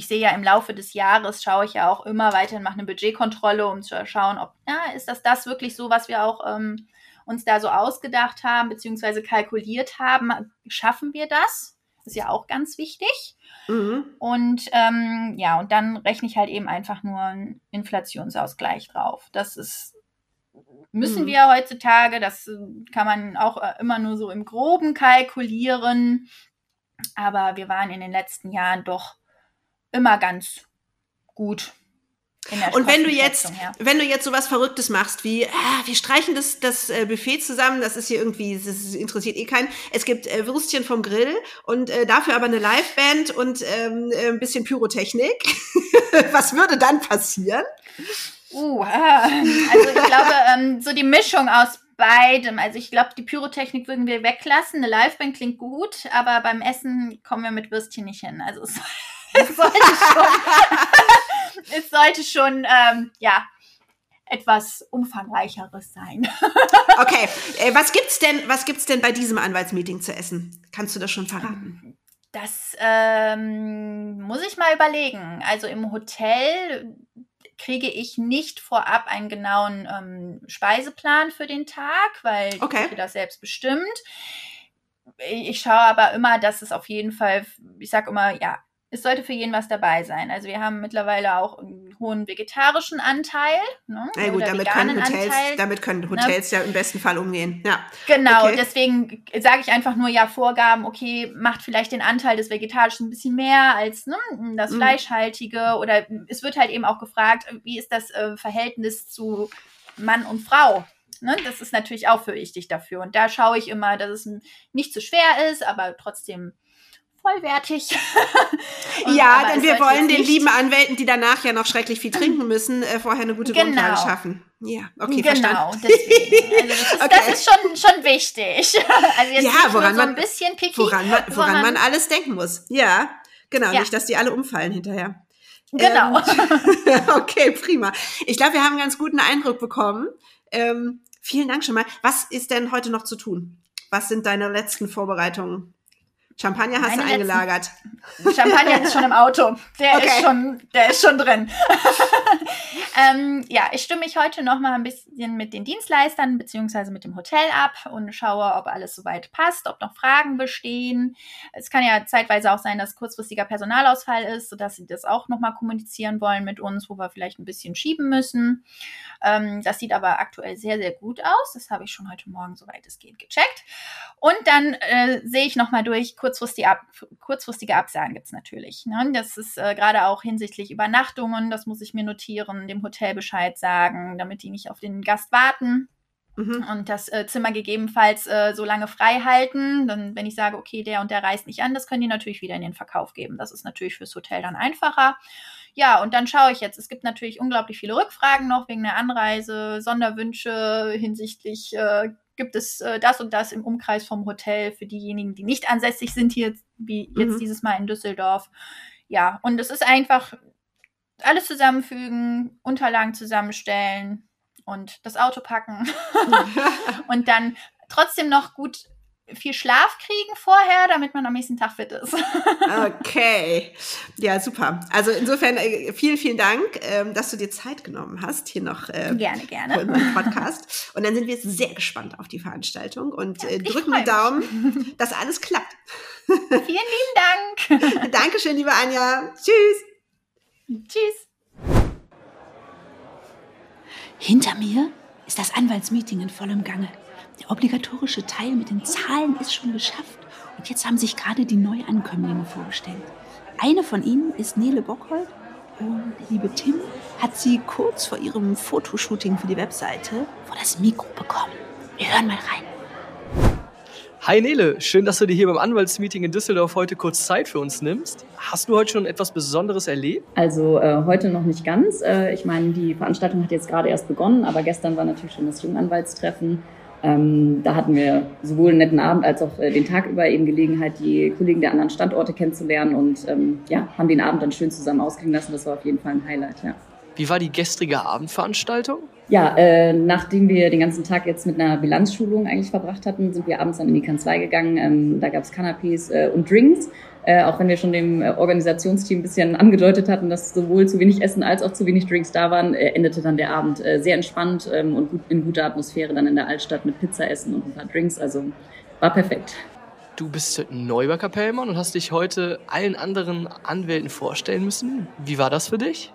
Ich sehe ja im Laufe des Jahres, schaue ich ja auch immer weiterhin, mache eine Budgetkontrolle, um zu schauen, ob, ja, ist das das wirklich so, was wir auch ähm, uns da so ausgedacht haben, beziehungsweise kalkuliert haben. Schaffen wir das? Das ist ja auch ganz wichtig. Mhm. Und ähm, ja, und dann rechne ich halt eben einfach nur einen Inflationsausgleich drauf. Das ist müssen mhm. wir heutzutage. Das äh, kann man auch äh, immer nur so im groben kalkulieren. Aber wir waren in den letzten Jahren doch immer ganz gut. Und wenn du jetzt, her. wenn du jetzt so was Verrücktes machst, wie ah, wir streichen das, das äh, Buffet zusammen, das ist hier irgendwie, das interessiert eh keinen. Es gibt äh, Würstchen vom Grill und äh, dafür aber eine Liveband und ähm, äh, ein bisschen Pyrotechnik. was würde dann passieren? Uh, also ich glaube, ähm, so die Mischung aus beidem. Also ich glaube, die Pyrotechnik würden wir weglassen. Eine Liveband klingt gut, aber beim Essen kommen wir mit Würstchen nicht hin. Also es, es sollte schon, es sollte schon, ähm, ja, etwas umfangreicheres sein. okay, äh, was gibt's denn, was gibt's denn bei diesem Anwaltsmeeting zu essen? Kannst du das schon verraten? Das ähm, muss ich mal überlegen. Also im Hotel kriege ich nicht vorab einen genauen ähm, Speiseplan für den Tag, weil okay. ich das selbst bestimmt. Ich schaue aber immer, dass es auf jeden Fall, ich sage immer, ja, es sollte für jeden was dabei sein. Also wir haben mittlerweile auch einen hohen vegetarischen Anteil. Ne? Ja, gut, damit können, Hotels, Anteil, damit können ne? Hotels ne? ja im besten Fall umgehen. Ja. Genau, okay. deswegen sage ich einfach nur ja Vorgaben, okay, macht vielleicht den Anteil des Vegetarischen ein bisschen mehr als ne, das mhm. Fleischhaltige. Oder es wird halt eben auch gefragt, wie ist das äh, Verhältnis zu Mann und Frau? Ne? Das ist natürlich auch für wichtig dafür. Und da schaue ich immer, dass es nicht zu schwer ist, aber trotzdem vollwertig. ja, denn wir wollen den lieben Anwälten, die danach ja noch schrecklich viel trinken müssen, äh, vorher eine gute genau. Grundlage schaffen. Ja, okay, genau, deswegen. Also das, ist, okay. das ist schon, schon wichtig. Also jetzt ja, woran so ein bisschen picky, woran man, woran man alles denken muss. Ja, genau, ja. nicht, dass die alle umfallen hinterher. Genau. Ähm, okay, prima. Ich glaube, wir haben einen ganz guten Eindruck bekommen. Ähm, vielen Dank schon mal. Was ist denn heute noch zu tun? Was sind deine letzten Vorbereitungen? Champagner hast Meine du eingelagert. Champagner ist schon im Auto. Der okay. ist schon, der ist schon drin. ähm, ja, ich stimme mich heute noch mal ein bisschen mit den Dienstleistern beziehungsweise mit dem Hotel ab und schaue, ob alles soweit passt, ob noch Fragen bestehen. Es kann ja zeitweise auch sein, dass kurzfristiger Personalausfall ist, sodass sie das auch noch mal kommunizieren wollen mit uns, wo wir vielleicht ein bisschen schieben müssen. Ähm, das sieht aber aktuell sehr, sehr gut aus. Das habe ich schon heute Morgen, soweit es geht, gecheckt. Und dann äh, sehe ich noch mal durch, kurz kurzfristige, Ab kurzfristige Absagen gibt es natürlich. Ne? Das ist äh, gerade auch hinsichtlich Übernachtungen, das muss ich mir notieren, dem Hotel Bescheid sagen, damit die nicht auf den Gast warten. Mhm. Und das äh, Zimmer gegebenenfalls äh, so lange frei halten. Dann, wenn ich sage, okay, der und der reist nicht an, das können die natürlich wieder in den Verkauf geben. Das ist natürlich fürs Hotel dann einfacher. Ja, und dann schaue ich jetzt. Es gibt natürlich unglaublich viele Rückfragen noch wegen der Anreise, Sonderwünsche hinsichtlich äh, gibt es äh, das und das im Umkreis vom Hotel für diejenigen, die nicht ansässig sind hier, wie jetzt mhm. dieses Mal in Düsseldorf. Ja, und es ist einfach alles zusammenfügen, Unterlagen zusammenstellen und das Auto packen und dann trotzdem noch gut viel Schlaf kriegen vorher, damit man am nächsten Tag fit ist. okay. Ja, super. Also insofern äh, vielen, vielen Dank, ähm, dass du dir Zeit genommen hast, hier noch äh, gerne, gerne. für unseren Podcast. Und dann sind wir sehr gespannt auf die Veranstaltung und ja, äh, drücken die Daumen, dass alles klappt. Vielen lieben Dank. Dankeschön, liebe Anja. Tschüss. Tschüss. Hinter mir ist das Anwaltsmeeting in vollem Gange. Der obligatorische Teil mit den Zahlen ist schon geschafft und jetzt haben sich gerade die Neuankömmlinge vorgestellt. Eine von ihnen ist Nele Bockhold und der liebe Tim hat sie kurz vor ihrem Fotoshooting für die Webseite vor das Mikro bekommen. Wir hören mal rein. Hi Nele, schön, dass du dir hier beim Anwaltsmeeting in Düsseldorf heute kurz Zeit für uns nimmst. Hast du heute schon etwas Besonderes erlebt? Also äh, heute noch nicht ganz. Äh, ich meine, die Veranstaltung hat jetzt gerade erst begonnen, aber gestern war natürlich schon das Junganwaltstreffen. Ähm, da hatten wir sowohl einen netten Abend als auch äh, den Tag über eben Gelegenheit, die Kollegen der anderen Standorte kennenzulernen und ähm, ja, haben den Abend dann schön zusammen ausklingen lassen. Das war auf jeden Fall ein Highlight, ja. Wie war die gestrige Abendveranstaltung? Ja, äh, nachdem wir den ganzen Tag jetzt mit einer Bilanzschulung eigentlich verbracht hatten, sind wir abends dann in die Kanzlei gegangen. Ähm, da gab es Canapés äh, und Drinks. Äh, auch wenn wir schon dem äh, Organisationsteam ein bisschen angedeutet hatten, dass sowohl zu wenig Essen als auch zu wenig Drinks da waren, äh, endete dann der Abend äh, sehr entspannt ähm, und gut, in guter Atmosphäre dann in der Altstadt mit Pizza essen und ein paar Drinks. Also war perfekt. Du bist neu bei Kapellmann und hast dich heute allen anderen Anwälten vorstellen müssen. Wie war das für dich?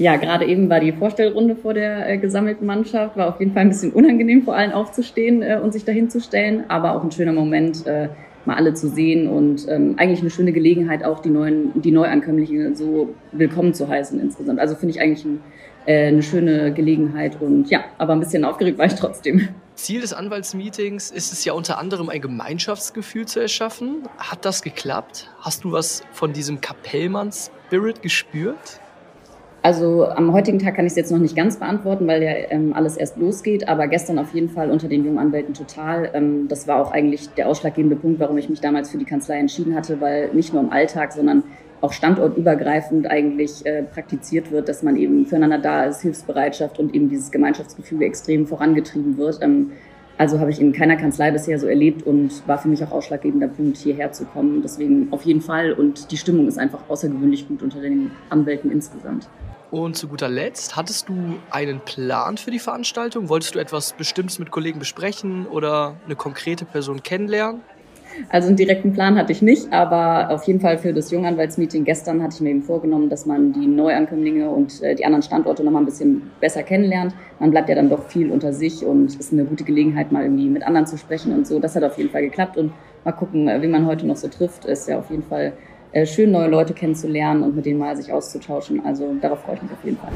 ja, gerade eben war die Vorstellrunde vor der äh, gesammelten Mannschaft, war auf jeden Fall ein bisschen unangenehm, vor allen aufzustehen äh, und sich dahin zu stellen, aber auch ein schöner Moment, äh, mal alle zu sehen und ähm, eigentlich eine schöne Gelegenheit, auch die neuen, die Neuankömmlichen so willkommen zu heißen insgesamt. Also finde ich eigentlich ein, äh, eine schöne Gelegenheit und ja, aber ein bisschen aufgeregt war ich trotzdem. Ziel des Anwaltsmeetings ist es ja unter anderem ein Gemeinschaftsgefühl zu erschaffen. Hat das geklappt? Hast du was von diesem Kapellmann-Spirit gespürt? Also am heutigen Tag kann ich es jetzt noch nicht ganz beantworten, weil ja ähm, alles erst losgeht, aber gestern auf jeden Fall unter den jungen Anwälten total. Ähm, das war auch eigentlich der ausschlaggebende Punkt, warum ich mich damals für die Kanzlei entschieden hatte, weil nicht nur im Alltag, sondern auch standortübergreifend eigentlich äh, praktiziert wird, dass man eben füreinander da ist, Hilfsbereitschaft und eben dieses Gemeinschaftsgefüge extrem vorangetrieben wird. Ähm, also habe ich in keiner Kanzlei bisher so erlebt und war für mich auch ausschlaggebender Punkt, hierher zu kommen. Deswegen auf jeden Fall und die Stimmung ist einfach außergewöhnlich gut unter den Anwälten insgesamt. Und zu guter Letzt, hattest du einen Plan für die Veranstaltung? Wolltest du etwas Bestimmtes mit Kollegen besprechen oder eine konkrete Person kennenlernen? Also einen direkten Plan hatte ich nicht, aber auf jeden Fall für das Junganwaltsmeeting gestern hatte ich mir eben vorgenommen, dass man die Neuankömmlinge und äh, die anderen Standorte noch mal ein bisschen besser kennenlernt. Man bleibt ja dann doch viel unter sich und ist eine gute Gelegenheit, mal irgendwie mit anderen zu sprechen und so. Das hat auf jeden Fall geklappt und mal gucken, äh, wie man heute noch so trifft. Ist ja auf jeden Fall äh, schön, neue Leute kennenzulernen und mit denen mal sich auszutauschen. Also darauf freue ich mich auf jeden Fall.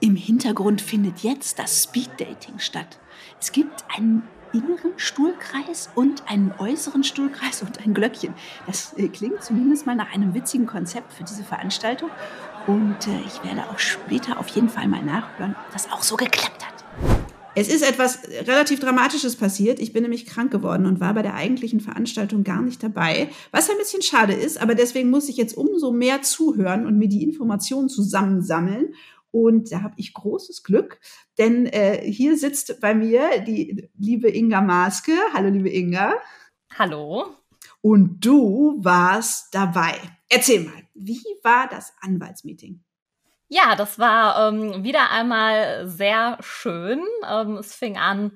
Im Hintergrund findet jetzt das Speeddating statt. Es gibt einen inneren Stuhlkreis und einen äußeren Stuhlkreis und ein Glöckchen. Das äh, klingt zumindest mal nach einem witzigen Konzept für diese Veranstaltung. Und äh, ich werde auch später auf jeden Fall mal nachhören, ob das auch so geklappt hat. Es ist etwas relativ Dramatisches passiert. Ich bin nämlich krank geworden und war bei der eigentlichen Veranstaltung gar nicht dabei, was ein bisschen schade ist, aber deswegen muss ich jetzt umso mehr zuhören und mir die Informationen zusammensammeln und da habe ich großes Glück, denn äh, hier sitzt bei mir die liebe Inga Maske. Hallo, liebe Inga. Hallo. Und du warst dabei. Erzähl mal, wie war das Anwaltsmeeting? Ja, das war ähm, wieder einmal sehr schön. Ähm, es fing an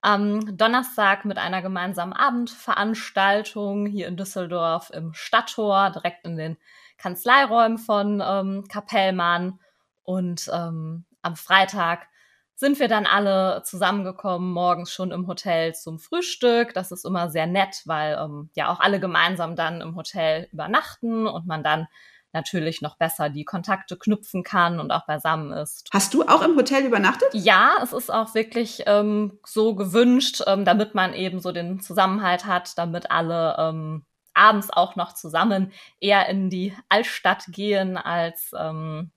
am Donnerstag mit einer gemeinsamen Abendveranstaltung hier in Düsseldorf im Stadttor, direkt in den Kanzleiräumen von ähm, Kapellmann. Und ähm, am Freitag sind wir dann alle zusammengekommen, morgens schon im Hotel zum Frühstück. Das ist immer sehr nett, weil ähm, ja auch alle gemeinsam dann im Hotel übernachten und man dann natürlich noch besser die Kontakte knüpfen kann und auch beisammen ist. Hast du auch im Hotel übernachtet? Ja, es ist auch wirklich ähm, so gewünscht, ähm, damit man eben so den Zusammenhalt hat, damit alle ähm, abends auch noch zusammen eher in die Altstadt gehen als ähm,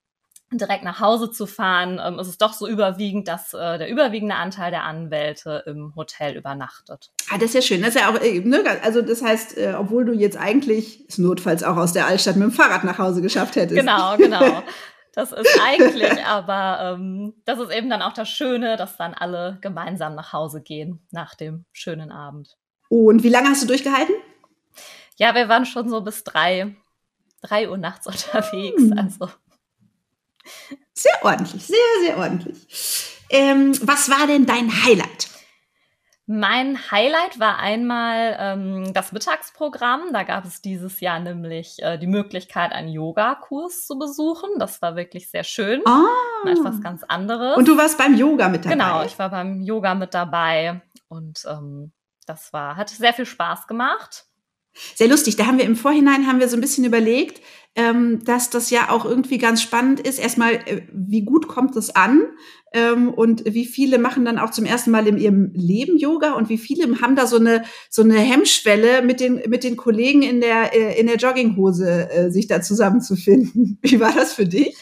direkt nach Hause zu fahren, ähm, ist es doch so überwiegend, dass äh, der überwiegende Anteil der Anwälte im Hotel übernachtet. Ah, das ist ja schön. Das ist ja auch, äh, ne, also das heißt, äh, obwohl du jetzt eigentlich es notfalls auch aus der Altstadt mit dem Fahrrad nach Hause geschafft hättest. Genau, genau. Das ist eigentlich, aber ähm, das ist eben dann auch das Schöne, dass dann alle gemeinsam nach Hause gehen nach dem schönen Abend. Und wie lange hast du durchgehalten? Ja, wir waren schon so bis drei, drei Uhr nachts unterwegs. Hm. Also sehr ordentlich, sehr, sehr ordentlich. Ähm, was war denn dein Highlight? Mein Highlight war einmal ähm, das Mittagsprogramm. Da gab es dieses Jahr nämlich äh, die Möglichkeit, einen Yoga-Kurs zu besuchen. Das war wirklich sehr schön. Ah. Etwas ganz anderes. Und du warst beim Yoga mit dabei? Genau, ich war beim Yoga mit dabei. Und ähm, das war, hat sehr viel Spaß gemacht. Sehr lustig. Da haben wir im Vorhinein haben wir so ein bisschen überlegt, ähm, dass das ja auch irgendwie ganz spannend ist. Erstmal, äh, wie gut kommt es an? Ähm, und wie viele machen dann auch zum ersten Mal in ihrem Leben Yoga und wie viele haben da so eine, so eine Hemmschwelle mit den, mit den Kollegen in der, äh, in der Jogginghose äh, sich da zusammenzufinden. Wie war das für dich?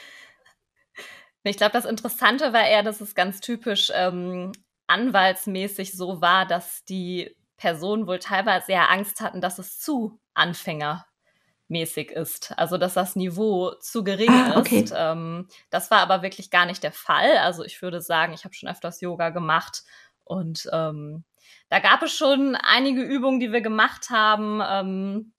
Ich glaube, das Interessante war eher, dass es ganz typisch ähm, anwaltsmäßig so war, dass die Personen wohl teilweise sehr Angst hatten, dass es zu anfängermäßig ist. Also dass das Niveau zu gering ah, okay. ist. Ähm, das war aber wirklich gar nicht der Fall. Also ich würde sagen, ich habe schon öfters Yoga gemacht und ähm, da gab es schon einige Übungen, die wir gemacht haben. Ähm,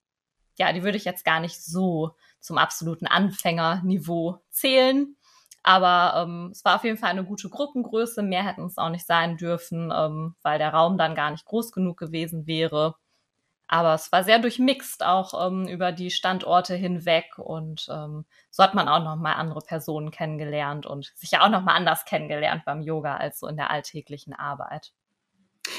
ja, die würde ich jetzt gar nicht so zum absoluten Anfängerniveau zählen. Aber ähm, es war auf jeden Fall eine gute Gruppengröße. Mehr hätten es auch nicht sein dürfen, ähm, weil der Raum dann gar nicht groß genug gewesen wäre. Aber es war sehr durchmixt, auch ähm, über die Standorte hinweg. Und ähm, so hat man auch nochmal andere Personen kennengelernt und sich ja auch nochmal anders kennengelernt beim Yoga als so in der alltäglichen Arbeit.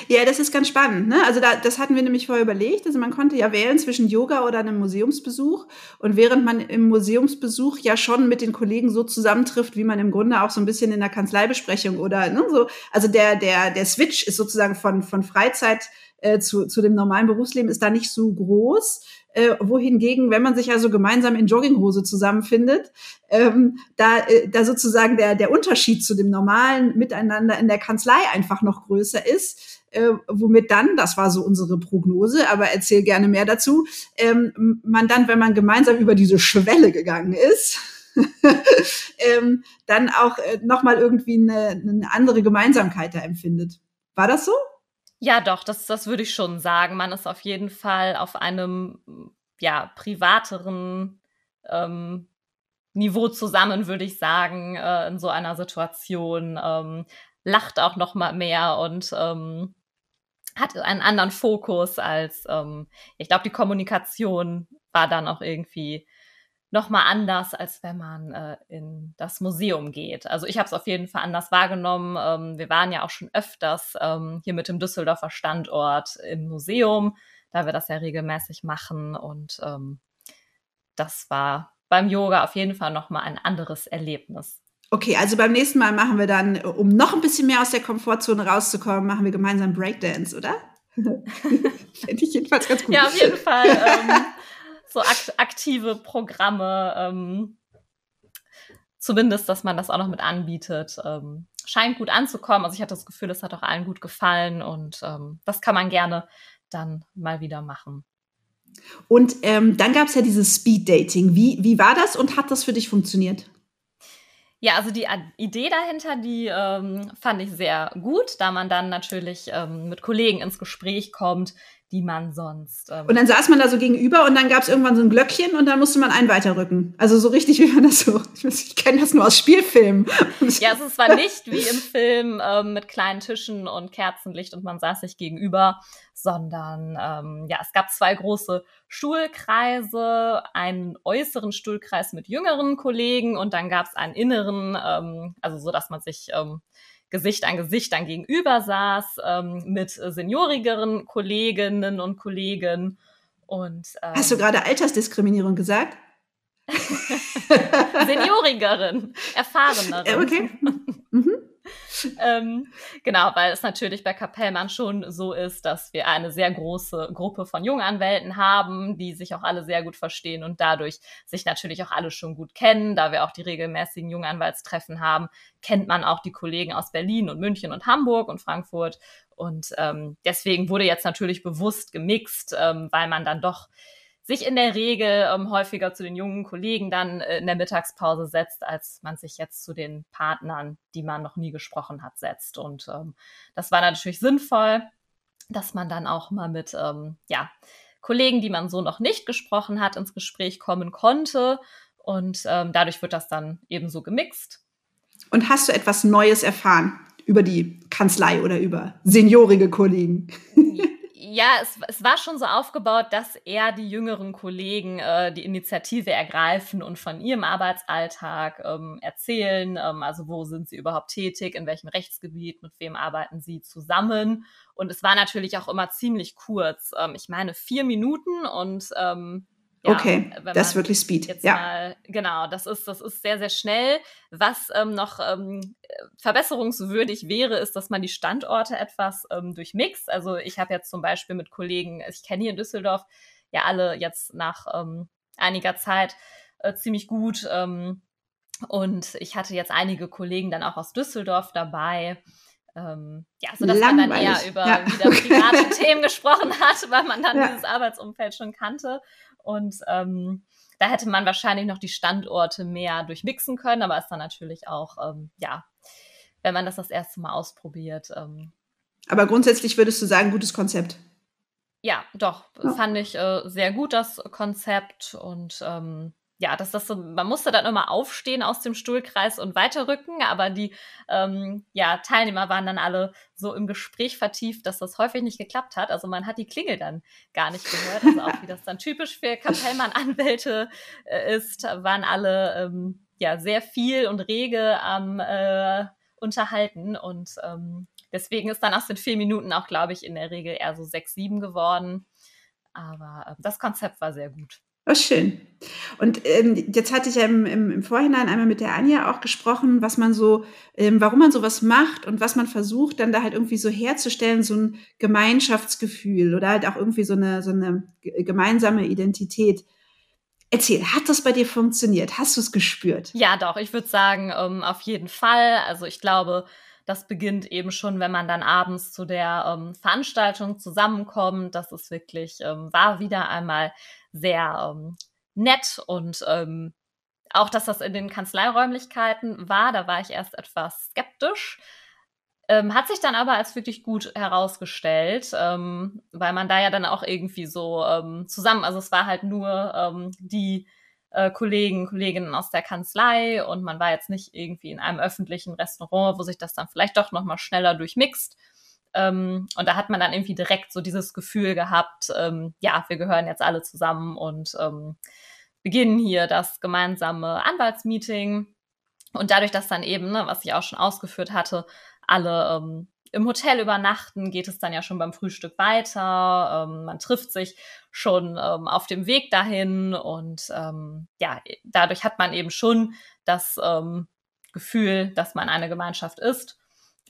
Ja, das ist ganz spannend. Ne? Also da, das hatten wir nämlich vorher überlegt. Also man konnte ja wählen zwischen Yoga oder einem Museumsbesuch. Und während man im Museumsbesuch ja schon mit den Kollegen so zusammentrifft, wie man im Grunde auch so ein bisschen in der Kanzleibesprechung oder ne, so, also der, der, der Switch ist sozusagen von, von Freizeit äh, zu, zu dem normalen Berufsleben ist da nicht so groß. Äh, wohingegen, wenn man sich also gemeinsam in Jogginghose zusammenfindet, ähm, da, äh, da sozusagen der, der Unterschied zu dem normalen Miteinander in der Kanzlei einfach noch größer ist. Äh, womit dann, das war so unsere Prognose, aber erzähl gerne mehr dazu, ähm, man dann, wenn man gemeinsam über diese Schwelle gegangen ist, ähm, dann auch äh, nochmal irgendwie eine, eine andere Gemeinsamkeit da empfindet. War das so? Ja, doch, das, das würde ich schon sagen. Man ist auf jeden Fall auf einem ja, privateren ähm, Niveau zusammen, würde ich sagen, äh, in so einer Situation. Ähm, lacht auch noch mal mehr und ähm, hat einen anderen Fokus als, ähm, ich glaube, die Kommunikation war dann auch irgendwie nochmal anders, als wenn man äh, in das Museum geht. Also ich habe es auf jeden Fall anders wahrgenommen. Ähm, wir waren ja auch schon öfters ähm, hier mit dem Düsseldorfer Standort im Museum, da wir das ja regelmäßig machen. Und ähm, das war beim Yoga auf jeden Fall nochmal ein anderes Erlebnis. Okay, also beim nächsten Mal machen wir dann, um noch ein bisschen mehr aus der Komfortzone rauszukommen, machen wir gemeinsam Breakdance, oder? Fände ich jedenfalls ganz gut. Ja, auf jeden Fall. Ähm, so akt aktive Programme, ähm, zumindest, dass man das auch noch mit anbietet, ähm, scheint gut anzukommen. Also ich hatte das Gefühl, es hat auch allen gut gefallen und ähm, das kann man gerne dann mal wieder machen. Und ähm, dann gab es ja dieses Speed Dating. Wie, wie war das und hat das für dich funktioniert? Ja, also die Idee dahinter, die ähm, fand ich sehr gut, da man dann natürlich ähm, mit Kollegen ins Gespräch kommt, die man sonst. Ähm und dann saß man da so gegenüber und dann gab es irgendwann so ein Glöckchen und dann musste man einen weiterrücken. Also so richtig, wie man das so. Ich kenne das nur aus Spielfilmen. ja, es ist zwar nicht wie im Film ähm, mit kleinen Tischen und Kerzenlicht und man saß sich gegenüber, sondern ähm, ja, es gab zwei große Stuhlkreise, einen äußeren Stuhlkreis mit jüngeren Kollegen und dann gab es einen inneren, ähm, also so, dass man sich ähm, Gesicht an Gesicht dann gegenüber saß ähm, mit seniorigeren Kolleginnen und Kollegen. Und, ähm, Hast du gerade Altersdiskriminierung gesagt? Seniorigeren, erfahreneren. Okay. Mhm ähm, genau, weil es natürlich bei Kapellmann schon so ist, dass wir eine sehr große Gruppe von Junganwälten haben, die sich auch alle sehr gut verstehen und dadurch sich natürlich auch alle schon gut kennen. Da wir auch die regelmäßigen Junganwaltstreffen haben, kennt man auch die Kollegen aus Berlin und München und Hamburg und Frankfurt. Und ähm, deswegen wurde jetzt natürlich bewusst gemixt, ähm, weil man dann doch sich in der Regel ähm, häufiger zu den jungen Kollegen dann äh, in der Mittagspause setzt, als man sich jetzt zu den Partnern, die man noch nie gesprochen hat, setzt. Und ähm, das war natürlich sinnvoll, dass man dann auch mal mit ähm, ja, Kollegen, die man so noch nicht gesprochen hat, ins Gespräch kommen konnte. Und ähm, dadurch wird das dann ebenso gemixt. Und hast du etwas Neues erfahren über die Kanzlei oder über seniorige Kollegen? ja, es, es war schon so aufgebaut, dass eher die jüngeren Kollegen äh, die Initiative ergreifen und von ihrem Arbeitsalltag ähm, erzählen. Ähm, also wo sind sie überhaupt tätig, in welchem Rechtsgebiet, mit wem arbeiten sie zusammen. Und es war natürlich auch immer ziemlich kurz. Ähm, ich meine vier Minuten und ähm, ja, okay, das ist wirklich Speed. ja. Mal, genau, das ist, das ist sehr, sehr schnell. Was ähm, noch ähm, verbesserungswürdig wäre, ist, dass man die Standorte etwas ähm, durchmixt. Also ich habe jetzt zum Beispiel mit Kollegen, ich kenne hier in Düsseldorf ja alle jetzt nach ähm, einiger Zeit äh, ziemlich gut. Ähm, und ich hatte jetzt einige Kollegen dann auch aus Düsseldorf dabei. Ähm, ja, so dass man dann eher über ja. wieder private Themen gesprochen hat, weil man dann ja. dieses Arbeitsumfeld schon kannte. Und ähm, da hätte man wahrscheinlich noch die Standorte mehr durchmixen können, aber ist dann natürlich auch, ähm, ja, wenn man das das erste Mal ausprobiert. Ähm, aber grundsätzlich würdest du sagen, gutes Konzept. Ja, doch, ja. fand ich äh, sehr gut das Konzept und ähm, ja, dass das so, man musste dann immer aufstehen aus dem Stuhlkreis und weiterrücken, aber die ähm, ja, Teilnehmer waren dann alle so im Gespräch vertieft, dass das häufig nicht geklappt hat. Also man hat die Klingel dann gar nicht gehört. Also auch wie das dann typisch für Kapellmann-Anwälte äh, ist, waren alle ähm, ja sehr viel und rege am äh, unterhalten und ähm, deswegen ist dann aus den vier Minuten auch, glaube ich, in der Regel eher so sechs, sieben geworden. Aber äh, das Konzept war sehr gut. Oh, schön. Und ähm, jetzt hatte ich ja im, im, im, Vorhinein einmal mit der Anja auch gesprochen, was man so, ähm, warum man sowas macht und was man versucht, dann da halt irgendwie so herzustellen, so ein Gemeinschaftsgefühl oder halt auch irgendwie so eine, so eine gemeinsame Identität. Erzähl, hat das bei dir funktioniert? Hast du es gespürt? Ja, doch, ich würde sagen, ähm, auf jeden Fall. Also ich glaube, das beginnt eben schon, wenn man dann abends zu der ähm, Veranstaltung zusammenkommt. Das ist wirklich, ähm, war wieder einmal sehr ähm, nett und ähm, auch, dass das in den Kanzleiräumlichkeiten war, da war ich erst etwas skeptisch. Ähm, hat sich dann aber als wirklich gut herausgestellt, ähm, weil man da ja dann auch irgendwie so ähm, zusammen, also es war halt nur ähm, die äh, Kollegen, Kolleginnen aus der Kanzlei und man war jetzt nicht irgendwie in einem öffentlichen Restaurant, wo sich das dann vielleicht doch nochmal schneller durchmixt. Ähm, und da hat man dann irgendwie direkt so dieses Gefühl gehabt, ähm, ja, wir gehören jetzt alle zusammen und ähm, beginnen hier das gemeinsame Anwaltsmeeting. Und dadurch, dass dann eben, ne, was ich auch schon ausgeführt hatte, alle ähm, im Hotel übernachten, geht es dann ja schon beim Frühstück weiter. Ähm, man trifft sich schon ähm, auf dem Weg dahin und ähm, ja, dadurch hat man eben schon das ähm, Gefühl, dass man eine Gemeinschaft ist.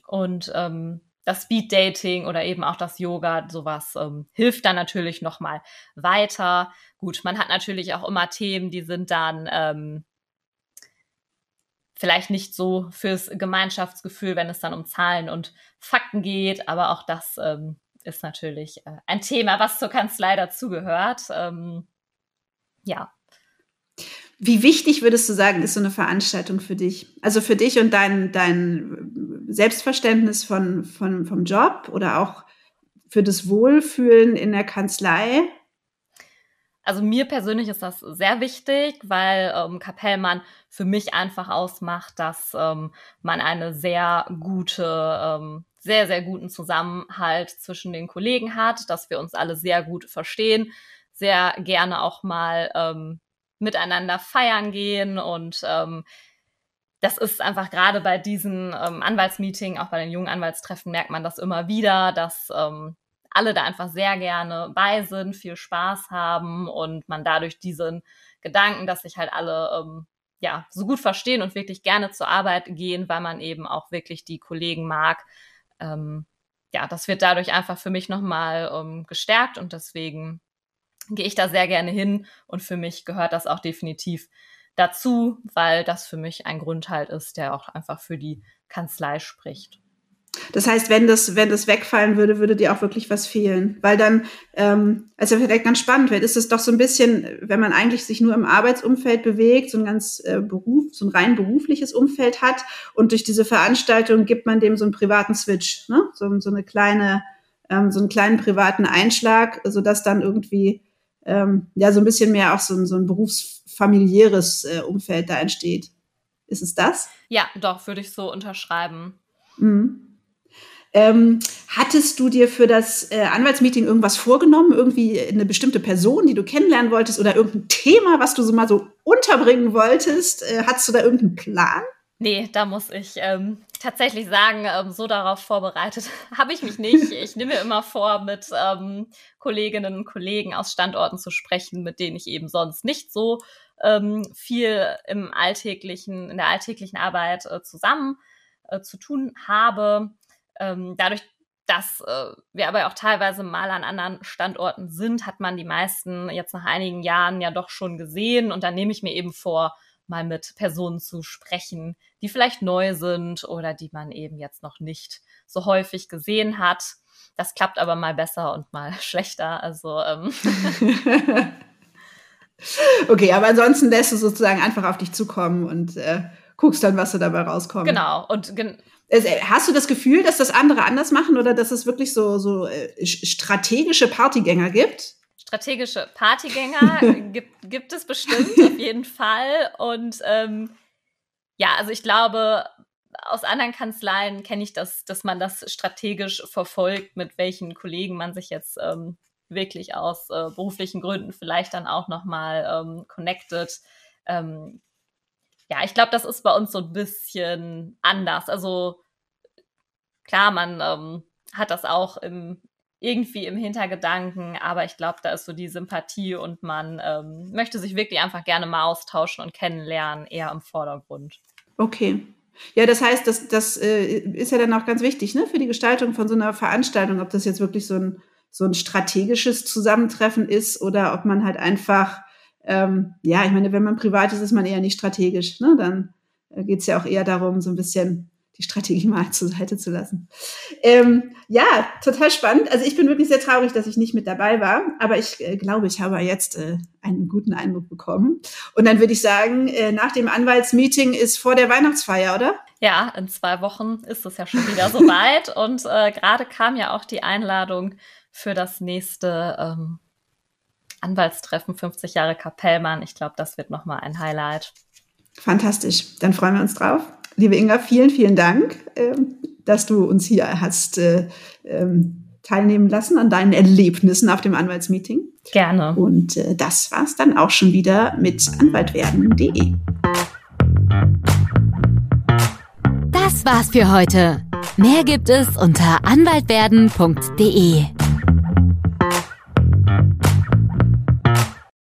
Und ähm, das Speed Dating oder eben auch das Yoga, sowas ähm, hilft dann natürlich nochmal weiter. Gut, man hat natürlich auch immer Themen, die sind dann ähm, vielleicht nicht so fürs Gemeinschaftsgefühl, wenn es dann um Zahlen und Fakten geht, aber auch das ähm, ist natürlich äh, ein Thema, was zur Kanzlei dazugehört. Ähm, ja. Wie wichtig würdest du sagen, ist so eine Veranstaltung für dich? Also für dich und dein, dein Selbstverständnis von, von, vom Job oder auch für das Wohlfühlen in der Kanzlei? Also mir persönlich ist das sehr wichtig, weil ähm, Kapellmann für mich einfach ausmacht, dass ähm, man eine sehr gute, ähm, sehr, sehr guten Zusammenhalt zwischen den Kollegen hat, dass wir uns alle sehr gut verstehen, sehr gerne auch mal ähm, miteinander feiern gehen und ähm, das ist einfach gerade bei diesen ähm, Anwaltsmeetings, auch bei den jungen Anwaltstreffen merkt man das immer wieder, dass ähm, alle da einfach sehr gerne bei sind, viel Spaß haben und man dadurch diesen Gedanken, dass sich halt alle ähm, ja so gut verstehen und wirklich gerne zur Arbeit gehen, weil man eben auch wirklich die Kollegen mag. Ähm, ja, das wird dadurch einfach für mich nochmal ähm, gestärkt und deswegen gehe ich da sehr gerne hin und für mich gehört das auch definitiv dazu, weil das für mich ein Grund halt ist, der auch einfach für die Kanzlei spricht. Das heißt, wenn das, wenn das wegfallen würde, würde dir auch wirklich was fehlen. Weil dann, ähm, also vielleicht ganz spannend wird, ist es doch so ein bisschen, wenn man eigentlich sich nur im Arbeitsumfeld bewegt, so ein ganz äh, Beruf, so ein rein berufliches Umfeld hat und durch diese Veranstaltung gibt man dem so einen privaten Switch, ne? so, so eine kleine, ähm, so einen kleinen privaten Einschlag, sodass dann irgendwie ähm, ja so ein bisschen mehr auch so ein, so ein berufsfamiliäres äh, Umfeld da entsteht. Ist es das? Ja, doch, würde ich so unterschreiben. Mhm. Ähm, hattest du dir für das äh, Anwaltsmeeting irgendwas vorgenommen? Irgendwie eine bestimmte Person, die du kennenlernen wolltest oder irgendein Thema, was du so mal so unterbringen wolltest? Äh, hattest du da irgendeinen Plan? Nee, da muss ich ähm, tatsächlich sagen, ähm, so darauf vorbereitet habe ich mich nicht. Ich nehme mir immer vor, mit ähm, Kolleginnen und Kollegen aus Standorten zu sprechen, mit denen ich eben sonst nicht so ähm, viel im alltäglichen, in der alltäglichen Arbeit äh, zusammen äh, zu tun habe ähm, dadurch, dass äh, wir aber auch teilweise mal an anderen Standorten sind, hat man die meisten jetzt nach einigen Jahren ja doch schon gesehen. Und dann nehme ich mir eben vor, mal mit Personen zu sprechen, die vielleicht neu sind oder die man eben jetzt noch nicht so häufig gesehen hat. Das klappt aber mal besser und mal schlechter. Also ähm. okay, aber ansonsten lässt du sozusagen einfach auf dich zukommen und äh, guckst dann, was da dabei rauskommt. Genau. Und gen äh, hast du das Gefühl, dass das andere anders machen oder dass es wirklich so, so äh, strategische Partygänger gibt? Strategische Partygänger gibt, gibt es bestimmt, auf jeden Fall. Und ähm, ja, also ich glaube, aus anderen Kanzleien kenne ich das, dass man das strategisch verfolgt, mit welchen Kollegen man sich jetzt ähm, wirklich aus äh, beruflichen Gründen vielleicht dann auch nochmal ähm, connected. Ähm, ja, ich glaube, das ist bei uns so ein bisschen anders. Also klar, man ähm, hat das auch im irgendwie im Hintergedanken, aber ich glaube, da ist so die Sympathie und man ähm, möchte sich wirklich einfach gerne mal austauschen und kennenlernen, eher im Vordergrund. Okay. Ja, das heißt, das, das äh, ist ja dann auch ganz wichtig ne, für die Gestaltung von so einer Veranstaltung, ob das jetzt wirklich so ein, so ein strategisches Zusammentreffen ist oder ob man halt einfach, ähm, ja, ich meine, wenn man privat ist, ist man eher nicht strategisch. Ne? Dann äh, geht es ja auch eher darum, so ein bisschen die Strategie mal zur Seite zu lassen. Ähm, ja, total spannend. Also ich bin wirklich sehr traurig, dass ich nicht mit dabei war, aber ich äh, glaube, ich habe jetzt äh, einen guten Eindruck bekommen. Und dann würde ich sagen, äh, nach dem Anwaltsmeeting ist vor der Weihnachtsfeier, oder? Ja, in zwei Wochen ist es ja schon wieder soweit. und äh, gerade kam ja auch die Einladung für das nächste ähm, Anwaltstreffen 50 Jahre Kapellmann. Ich glaube, das wird nochmal ein Highlight. Fantastisch. Dann freuen wir uns drauf. Liebe Inga, vielen, vielen Dank, ähm, dass du uns hier hast äh, ähm, teilnehmen lassen an deinen Erlebnissen auf dem Anwaltsmeeting. Gerne. Und äh, das war's dann auch schon wieder mit anwaltwerden.de. Das war's für heute. Mehr gibt es unter anwaltwerden.de.